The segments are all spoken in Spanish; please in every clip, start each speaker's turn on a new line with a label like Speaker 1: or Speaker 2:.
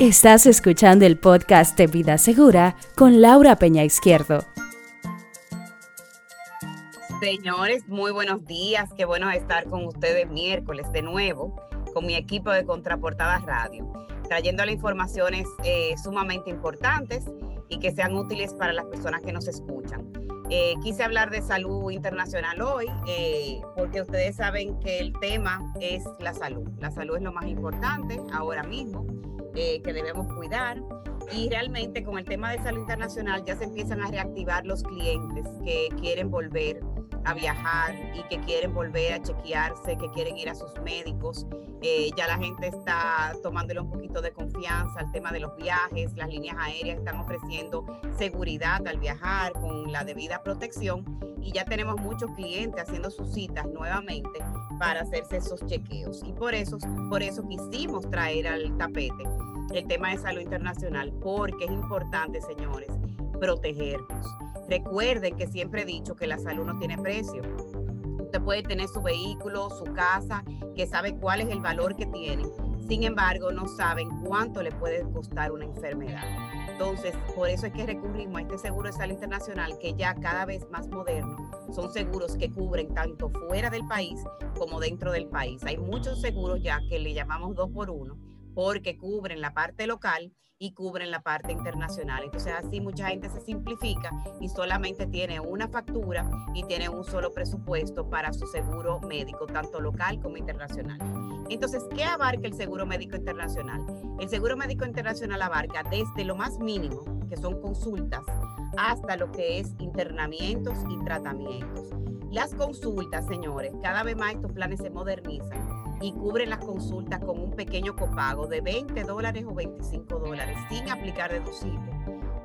Speaker 1: Estás escuchando el podcast de Vida Segura con Laura Peña Izquierdo.
Speaker 2: Señores, muy buenos días. Qué bueno estar con ustedes miércoles de nuevo con mi equipo de Contraportadas Radio, trayéndole informaciones eh, sumamente importantes y que sean útiles para las personas que nos escuchan. Eh, quise hablar de salud internacional hoy eh, porque ustedes saben que el tema es la salud. La salud es lo más importante ahora mismo eh, que debemos cuidar. Y realmente con el tema de salud internacional ya se empiezan a reactivar los clientes que quieren volver a viajar y que quieren volver a chequearse, que quieren ir a sus médicos. Eh, ya la gente está tomándole un poquito de confianza al tema de los viajes, las líneas aéreas están ofreciendo seguridad al viajar con la debida protección y ya tenemos muchos clientes haciendo sus citas nuevamente para hacerse esos chequeos. Y por eso, por eso quisimos traer al tapete el tema de salud internacional, porque es importante, señores, protegernos. Recuerden que siempre he dicho que la salud no tiene precio. Usted puede tener su vehículo, su casa, que sabe cuál es el valor que tiene. Sin embargo, no saben cuánto le puede costar una enfermedad. Entonces, por eso es que recurrimos a este seguro de salud internacional que ya cada vez más moderno. Son seguros que cubren tanto fuera del país como dentro del país. Hay muchos seguros ya que le llamamos dos por uno porque cubren la parte local y cubren la parte internacional. Entonces así mucha gente se simplifica y solamente tiene una factura y tiene un solo presupuesto para su seguro médico, tanto local como internacional. Entonces, ¿qué abarca el seguro médico internacional? El seguro médico internacional abarca desde lo más mínimo, que son consultas, hasta lo que es internamientos y tratamientos. Las consultas, señores, cada vez más estos planes se modernizan y cubren las consultas con un pequeño copago de 20 dólares o 25 dólares sin aplicar deducible.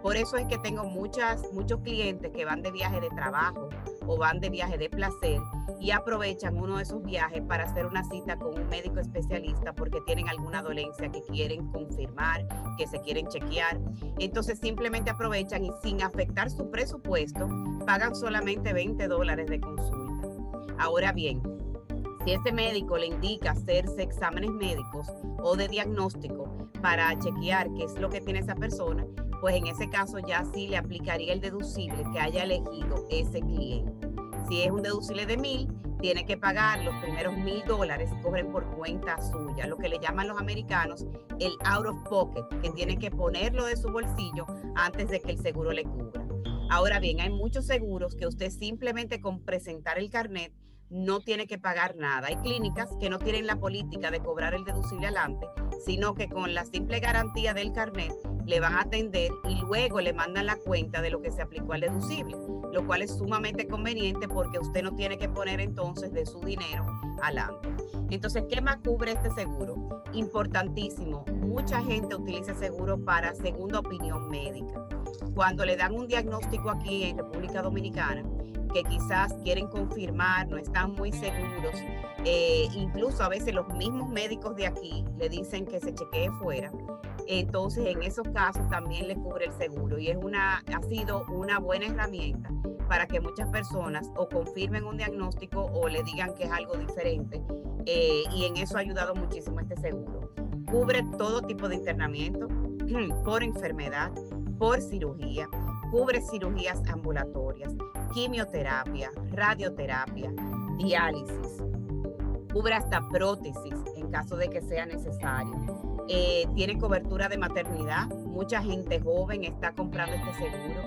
Speaker 2: Por eso es que tengo muchas, muchos clientes que van de viaje de trabajo o van de viaje de placer y aprovechan uno de esos viajes para hacer una cita con un médico especialista porque tienen alguna dolencia que quieren confirmar, que se quieren chequear. Entonces simplemente aprovechan y sin afectar su presupuesto pagan solamente 20 dólares de consulta. Ahora bien, si ese médico le indica hacerse exámenes médicos o de diagnóstico para chequear qué es lo que tiene esa persona, pues en ese caso ya sí le aplicaría el deducible que haya elegido ese cliente. Si es un deducible de mil, tiene que pagar los primeros mil dólares, cobren por cuenta suya, lo que le llaman los americanos el out of pocket, que tiene que ponerlo de su bolsillo antes de que el seguro le cubra. Ahora bien, hay muchos seguros que usted simplemente con presentar el carnet no tiene que pagar nada. Hay clínicas que no tienen la política de cobrar el deducible adelante, sino que con la simple garantía del carnet le van a atender y luego le mandan la cuenta de lo que se aplicó al deducible, lo cual es sumamente conveniente porque usted no tiene que poner entonces de su dinero adelante. Entonces, ¿qué más cubre este seguro? Importantísimo, mucha gente utiliza seguro para segunda opinión médica. Cuando le dan un diagnóstico aquí en República Dominicana, que quizás quieren confirmar, no están muy seguros. Eh, incluso a veces los mismos médicos de aquí le dicen que se chequee fuera. Entonces, en esos casos también le cubre el seguro y es una, ha sido una buena herramienta para que muchas personas o confirmen un diagnóstico o le digan que es algo diferente. Eh, y en eso ha ayudado muchísimo este seguro. Cubre todo tipo de internamiento por enfermedad, por cirugía, cubre cirugías ambulatorias, quimioterapia, radioterapia, diálisis, cubre hasta prótesis en caso de que sea necesario. Eh, tiene cobertura de maternidad. Mucha gente joven está comprando este seguro.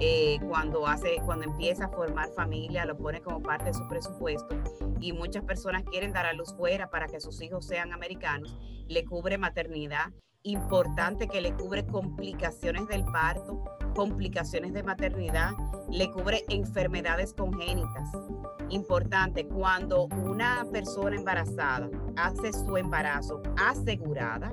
Speaker 2: Eh, cuando hace, cuando empieza a formar familia, lo pone como parte de su presupuesto y muchas personas quieren dar a luz fuera para que sus hijos sean americanos, le cubre maternidad, importante que le cubre complicaciones del parto, complicaciones de maternidad, le cubre enfermedades congénitas. Importante, cuando una persona embarazada hace su embarazo asegurada,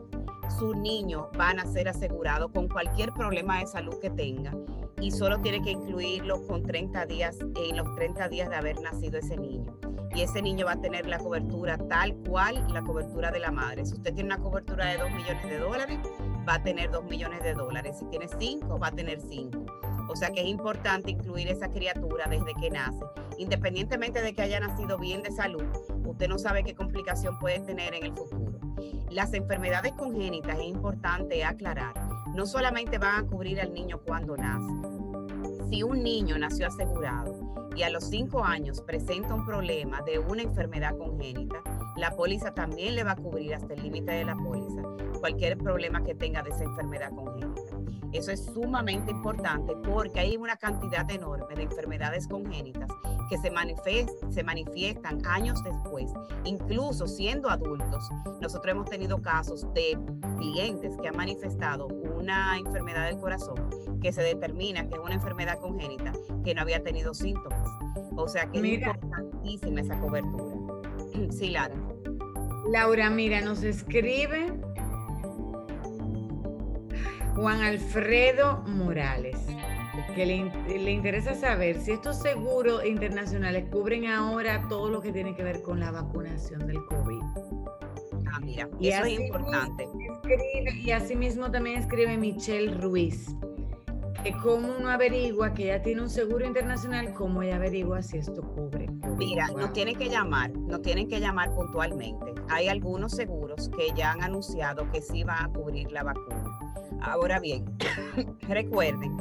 Speaker 2: su niño va a ser asegurado con cualquier problema de salud que tenga y solo tiene que incluirlo con 30 días, en los 30 días de haber nacido ese niño. Y ese niño va a tener la cobertura tal cual la cobertura de la madre. Si usted tiene una cobertura de 2 millones de dólares, va a tener 2 millones de dólares. Si tiene 5, va a tener 5. O sea que es importante incluir esa criatura desde que nace. Independientemente de que haya nacido bien de salud, usted no sabe qué complicación puede tener en el futuro. Las enfermedades congénitas es importante aclarar, no solamente van a cubrir al niño cuando nace. Si un niño nació asegurado y a los cinco años presenta un problema de una enfermedad congénita, la póliza también le va a cubrir hasta el límite de la póliza cualquier problema que tenga de esa enfermedad congénita. Eso es sumamente importante porque hay una cantidad enorme de enfermedades congénitas que se, se manifiestan años después, incluso siendo adultos. Nosotros hemos tenido casos de clientes que han manifestado una enfermedad del corazón que se determina que es una enfermedad congénita que no había tenido síntomas. O sea que es importantísima esa cobertura. Sí, Lara.
Speaker 3: Laura, mira, nos escribe Juan Alfredo Morales, que le, interesa saber si estos seguros internacionales cubren ahora todo lo que tiene que ver con la vacunación del COVID.
Speaker 2: Ah, mira, y eso es importante.
Speaker 3: y asimismo también escribe Michelle Ruiz, que cómo uno averigua que ya tiene un seguro internacional, cómo ella averigua si esto cubre.
Speaker 2: Mira, nos tienen que llamar, nos tienen que llamar puntualmente. Hay algunos seguros que ya han anunciado que sí van a cubrir la vacuna. Ahora bien, recuerden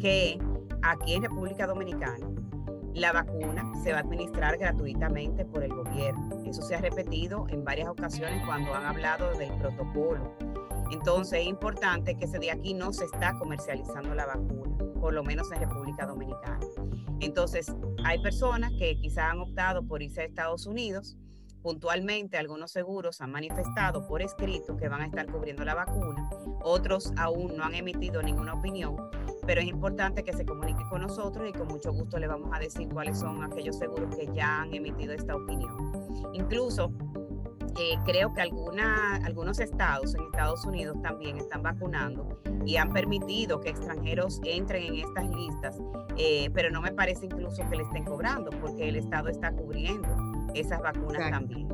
Speaker 2: que aquí en República Dominicana la vacuna se va a administrar gratuitamente por el gobierno. Eso se ha repetido en varias ocasiones cuando han hablado del protocolo. Entonces es importante que de aquí no se está comercializando la vacuna, por lo menos en República Dominicana. Entonces hay personas que quizás han optado por irse a Estados Unidos Puntualmente, algunos seguros han manifestado por escrito que van a estar cubriendo la vacuna, otros aún no han emitido ninguna opinión, pero es importante que se comunique con nosotros y con mucho gusto le vamos a decir cuáles son aquellos seguros que ya han emitido esta opinión. Incluso eh, creo que alguna, algunos estados en Estados Unidos también están vacunando y han permitido que extranjeros entren en estas listas, eh, pero no me parece incluso que le estén cobrando porque el estado está cubriendo esas vacunas también.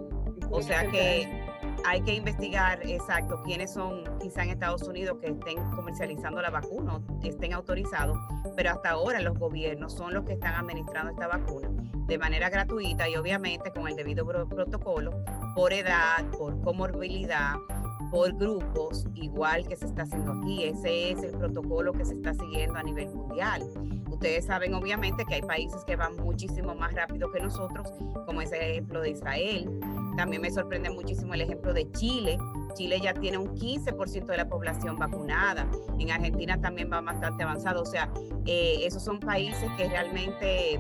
Speaker 2: O sea que hay que investigar exacto quiénes son quizá en Estados Unidos que estén comercializando la vacuna, estén autorizados, pero hasta ahora los gobiernos son los que están administrando esta vacuna de manera gratuita y obviamente con el debido protocolo por edad, por comorbilidad, por grupos, igual que se está haciendo aquí. Ese es el protocolo que se está siguiendo a nivel mundial. Ustedes saben obviamente que hay países que van muchísimo más rápido que nosotros, como es el ejemplo de Israel. También me sorprende muchísimo el ejemplo de Chile. Chile ya tiene un 15% de la población vacunada. En Argentina también va bastante avanzado. O sea, eh, esos son países que realmente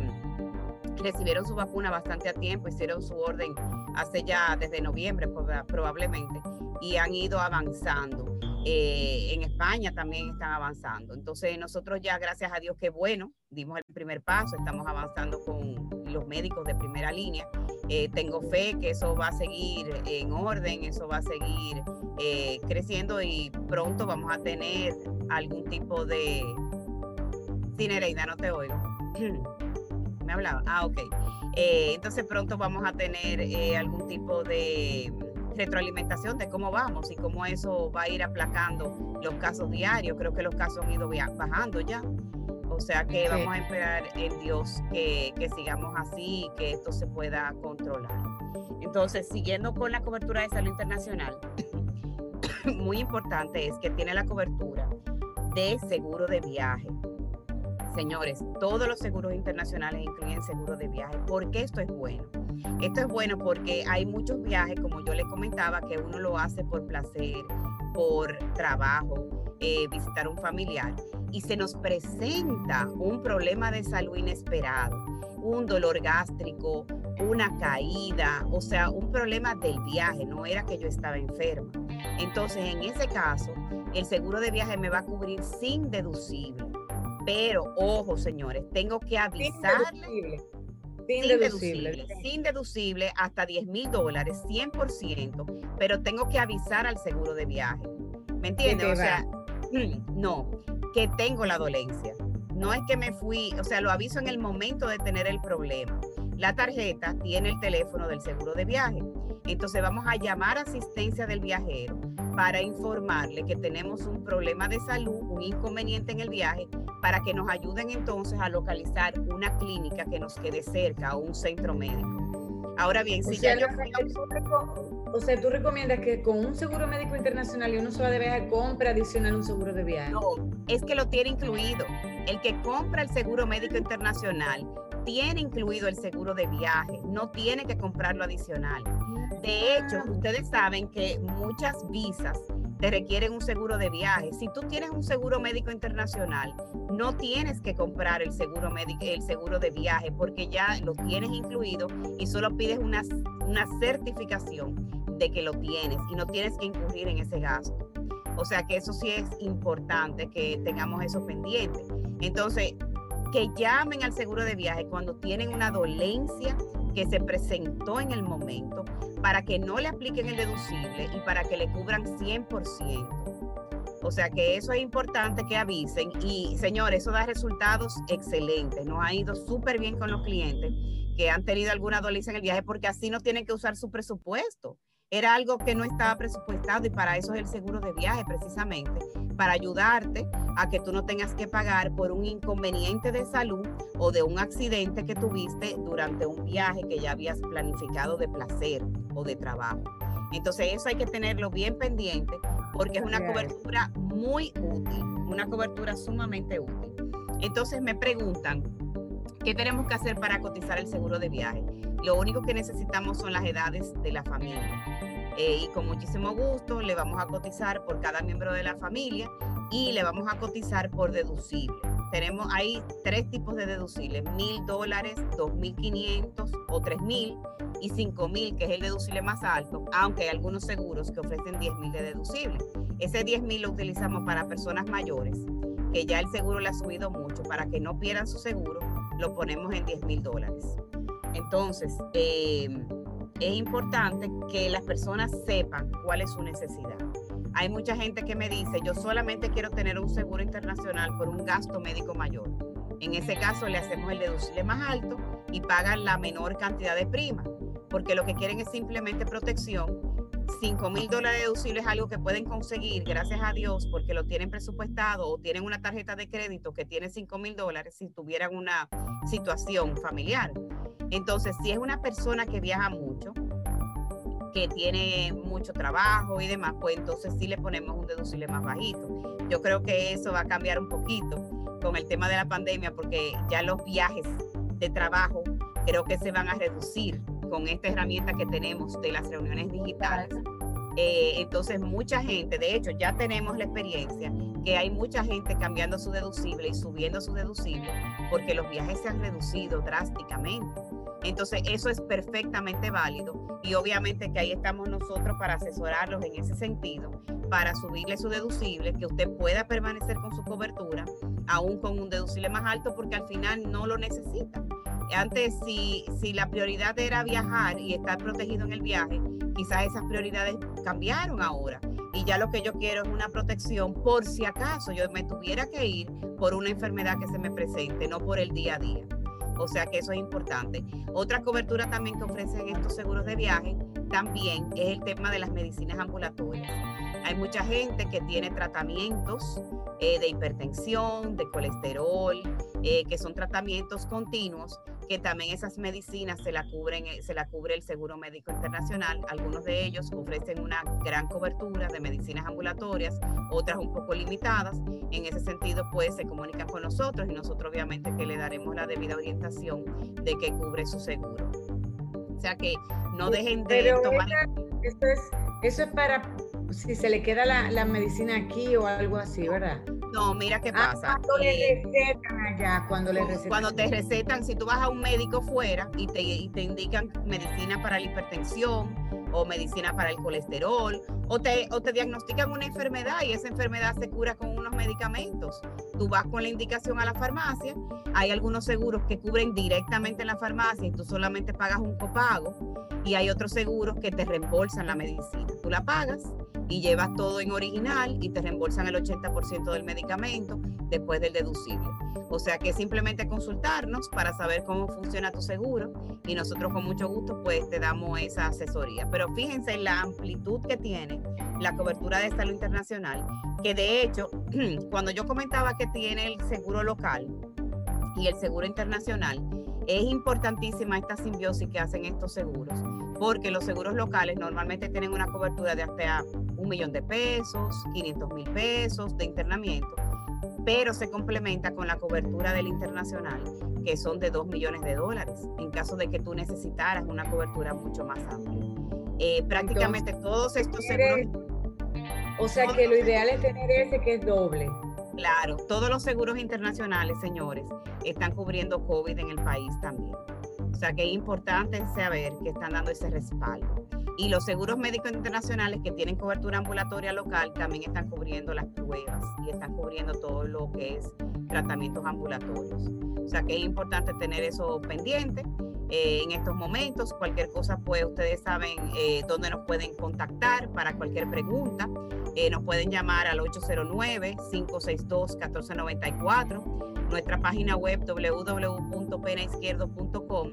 Speaker 2: recibieron su vacuna bastante a tiempo, hicieron su orden hace ya desde noviembre probablemente y han ido avanzando. Eh, en España también están avanzando. Entonces nosotros ya, gracias a Dios, que bueno, dimos el primer paso, estamos avanzando con los médicos de primera línea. Eh, tengo fe que eso va a seguir en orden, eso va a seguir eh, creciendo y pronto vamos a tener algún tipo de... Sí, Nereida, no te oigo. Me hablaba. Ah, ok. entonces pronto vamos a tener algún tipo de retroalimentación de cómo vamos y cómo eso va a ir aplacando los casos diarios. Creo que los casos han ido bajando ya. O sea que vamos a esperar en Dios que, que sigamos así y que esto se pueda controlar. Entonces, siguiendo con la cobertura de salud internacional, muy importante es que tiene la cobertura de seguro de viaje. Señores, todos los seguros internacionales incluyen seguro de viaje. ¿Por qué esto es bueno? Esto es bueno porque hay muchos viajes, como yo le comentaba, que uno lo hace por placer, por trabajo, eh, visitar un familiar y se nos presenta un problema de salud inesperado, un dolor gástrico, una caída, o sea, un problema del viaje, no era que yo estaba enferma. Entonces, en ese caso, el seguro de viaje me va a cubrir sin deducible. Pero, ojo, señores, tengo que avisarle sin, deducible. Sin deducible hasta 10 mil dólares, 100%, pero tengo que avisar al seguro de viaje. ¿Me entiendes? O sea, no, que tengo la dolencia. No es que me fui, o sea, lo aviso en el momento de tener el problema. La tarjeta tiene el teléfono del seguro de viaje. Entonces vamos a llamar a asistencia del viajero para informarle que tenemos un problema de salud, un inconveniente en el viaje, para que nos ayuden entonces a localizar una clínica que nos quede cerca o un centro médico. Ahora bien, si
Speaker 3: ya
Speaker 2: yo...
Speaker 3: O sea, tú recomiendas que con un seguro médico internacional y uno solo de compra adicional un seguro de viaje.
Speaker 2: No, es que lo tiene incluido. El que compra el seguro médico internacional tiene incluido el seguro de viaje, no tiene que comprarlo adicional. De hecho, ustedes saben que muchas visas te requieren un seguro de viaje. Si tú tienes un seguro médico internacional, no tienes que comprar el seguro médico, el seguro de viaje, porque ya lo tienes incluido y solo pides una, una certificación de que lo tienes y no tienes que incurrir en ese gasto. O sea que eso sí es importante que tengamos eso pendiente. Entonces, que llamen al seguro de viaje cuando tienen una dolencia que se presentó en el momento para que no le apliquen el deducible y para que le cubran 100%. O sea que eso es importante que avisen y señores, eso da resultados excelentes. Nos ha ido súper bien con los clientes que han tenido alguna dolencia en el viaje porque así no tienen que usar su presupuesto era algo que no estaba presupuestado y para eso es el seguro de viaje precisamente, para ayudarte a que tú no tengas que pagar por un inconveniente de salud o de un accidente que tuviste durante un viaje que ya habías planificado de placer o de trabajo. Entonces eso hay que tenerlo bien pendiente porque es una cobertura muy útil, una cobertura sumamente útil. Entonces me preguntan, ¿qué tenemos que hacer para cotizar el seguro de viaje? Lo único que necesitamos son las edades de la familia. Eh, y con muchísimo gusto le vamos a cotizar por cada miembro de la familia y le vamos a cotizar por deducible. Tenemos ahí tres tipos de deducibles, mil dólares, dos mil quinientos o tres mil y cinco mil, que es el deducible más alto, aunque hay algunos seguros que ofrecen diez mil de deducible. Ese diez mil lo utilizamos para personas mayores, que ya el seguro le ha subido mucho, para que no pierdan su seguro, lo ponemos en diez mil dólares. Entonces, eh, es importante que las personas sepan cuál es su necesidad. Hay mucha gente que me dice, yo solamente quiero tener un seguro internacional por un gasto médico mayor. En ese caso le hacemos el deducible más alto y pagan la menor cantidad de prima, porque lo que quieren es simplemente protección. 5 mil dólares deducibles es algo que pueden conseguir, gracias a Dios, porque lo tienen presupuestado o tienen una tarjeta de crédito que tiene 5 mil dólares si tuvieran una situación familiar. Entonces, si es una persona que viaja mucho, que tiene mucho trabajo y demás, pues entonces sí le ponemos un deducible más bajito. Yo creo que eso va a cambiar un poquito con el tema de la pandemia porque ya los viajes de trabajo creo que se van a reducir con esta herramienta que tenemos de las reuniones digitales. Eh, entonces mucha gente, de hecho ya tenemos la experiencia que hay mucha gente cambiando su deducible y subiendo su deducible porque los viajes se han reducido drásticamente. Entonces, eso es perfectamente válido y obviamente que ahí estamos nosotros para asesorarlos en ese sentido, para subirle su deducible, que usted pueda permanecer con su cobertura, aún con un deducible más alto, porque al final no lo necesita. Antes, si, si la prioridad era viajar y estar protegido en el viaje, quizás esas prioridades cambiaron ahora. Y ya lo que yo quiero es una protección por si acaso yo me tuviera que ir por una enfermedad que se me presente, no por el día a día. O sea que eso es importante. Otra cobertura también que ofrecen estos seguros de viaje también es el tema de las medicinas ambulatorias. Hay mucha gente que tiene tratamientos eh, de hipertensión, de colesterol, eh, que son tratamientos continuos que también esas medicinas se la cubren, eh, se la cubre el Seguro Médico Internacional. Algunos de ellos ofrecen una gran cobertura de medicinas ambulatorias, otras un poco limitadas. En ese sentido, pues se comunican con nosotros y nosotros obviamente que le daremos la debida orientación de que cubre su seguro. O sea que no dejen de tomar.
Speaker 3: eso, es, eso es para si se le queda la, la medicina aquí o algo así, ¿verdad?
Speaker 2: No, mira qué ah, pasa.
Speaker 3: cuando le recetan allá, cuando le recetan.
Speaker 2: Cuando te recetan, si tú vas a un médico fuera y te, y te indican medicina para la hipertensión o medicina para el colesterol o te, o te diagnostican una enfermedad y esa enfermedad se cura con unos medicamentos. Tú vas con la indicación a la farmacia, hay algunos seguros que cubren directamente en la farmacia y tú solamente pagas un copago y hay otros seguros que te reembolsan la medicina. Tú la pagas y llevas todo en original y te reembolsan el 80% del medicamento después del deducible. O sea que simplemente consultarnos para saber cómo funciona tu seguro y nosotros con mucho gusto pues te damos esa asesoría. Pero fíjense en la amplitud que tiene la cobertura de salud internacional, que de hecho cuando yo comentaba que tiene el seguro local y el seguro internacional, Es importantísima esta simbiosis que hacen estos seguros, porque los seguros locales normalmente tienen una cobertura de hasta un millón de pesos, 500 mil pesos de internamiento, pero se complementa con la cobertura del internacional, que son de 2 millones de dólares, en caso de que tú necesitaras una cobertura mucho más amplia. Eh, prácticamente todos estos seguros...
Speaker 3: O sea que lo ideal es tener ese que es doble.
Speaker 2: Claro, todos los seguros internacionales, señores, están cubriendo COVID en el país también. O sea que es importante saber que están dando ese respaldo. Y los seguros médicos internacionales que tienen cobertura ambulatoria local también están cubriendo las pruebas y están cubriendo todo lo que es tratamientos ambulatorios. O sea que es importante tener eso pendiente. Eh, en estos momentos. Cualquier cosa, pues ustedes saben eh, dónde nos pueden contactar para cualquier pregunta. Eh, nos pueden llamar al 809-562-1494, nuestra página web www.penaizquierdo.com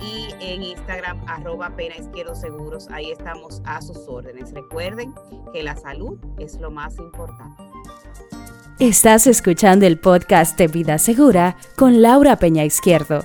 Speaker 2: y en Instagram arroba pena izquierdo seguros. Ahí estamos a sus órdenes. Recuerden que la salud es lo más importante.
Speaker 1: Estás escuchando el podcast de Vida Segura con Laura Peña Izquierdo.